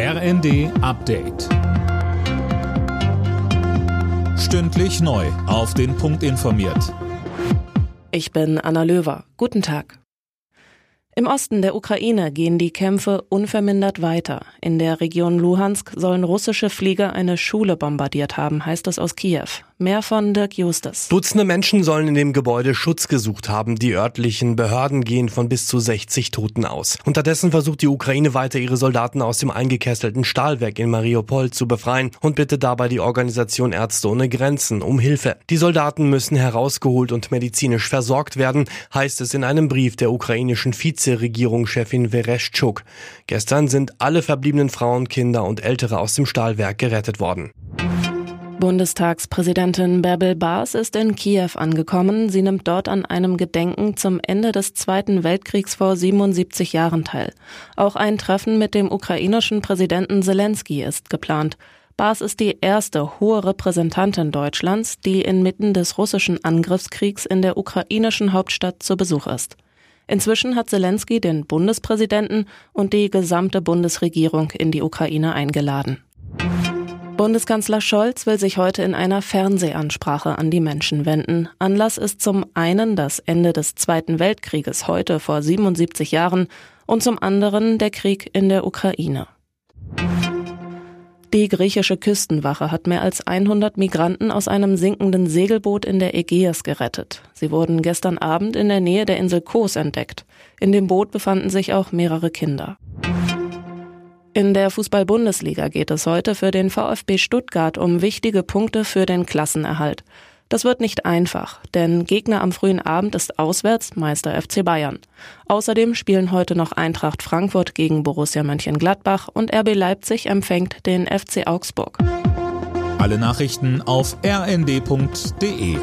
RND Update. Stündlich neu. Auf den Punkt informiert. Ich bin Anna Löwer. Guten Tag. Im Osten der Ukraine gehen die Kämpfe unvermindert weiter. In der Region Luhansk sollen russische Flieger eine Schule bombardiert haben, heißt es aus Kiew. Mehr von Dirk Justus. Dutzende Menschen sollen in dem Gebäude Schutz gesucht haben. Die örtlichen Behörden gehen von bis zu 60 Toten aus. Unterdessen versucht die Ukraine weiter ihre Soldaten aus dem eingekesselten Stahlwerk in Mariupol zu befreien und bittet dabei die Organisation Ärzte ohne Grenzen um Hilfe. Die Soldaten müssen herausgeholt und medizinisch versorgt werden, heißt es in einem Brief der ukrainischen Vizeregierungschefin Vereshchuk. Gestern sind alle verbliebenen Frauen, Kinder und Ältere aus dem Stahlwerk gerettet worden. Bundestagspräsidentin Bärbel Baas ist in Kiew angekommen. Sie nimmt dort an einem Gedenken zum Ende des Zweiten Weltkriegs vor 77 Jahren teil. Auch ein Treffen mit dem ukrainischen Präsidenten Zelensky ist geplant. Baas ist die erste hohe Repräsentantin Deutschlands, die inmitten des russischen Angriffskriegs in der ukrainischen Hauptstadt zu Besuch ist. Inzwischen hat Zelensky den Bundespräsidenten und die gesamte Bundesregierung in die Ukraine eingeladen. Bundeskanzler Scholz will sich heute in einer Fernsehansprache an die Menschen wenden. Anlass ist zum einen das Ende des Zweiten Weltkrieges heute vor 77 Jahren und zum anderen der Krieg in der Ukraine. Die griechische Küstenwache hat mehr als 100 Migranten aus einem sinkenden Segelboot in der Ägäis gerettet. Sie wurden gestern Abend in der Nähe der Insel Kos entdeckt. In dem Boot befanden sich auch mehrere Kinder. In der Fußball-Bundesliga geht es heute für den VfB Stuttgart um wichtige Punkte für den Klassenerhalt. Das wird nicht einfach, denn Gegner am frühen Abend ist auswärts Meister FC Bayern. Außerdem spielen heute noch Eintracht Frankfurt gegen Borussia Mönchengladbach und RB Leipzig empfängt den FC Augsburg. Alle Nachrichten auf rnd.de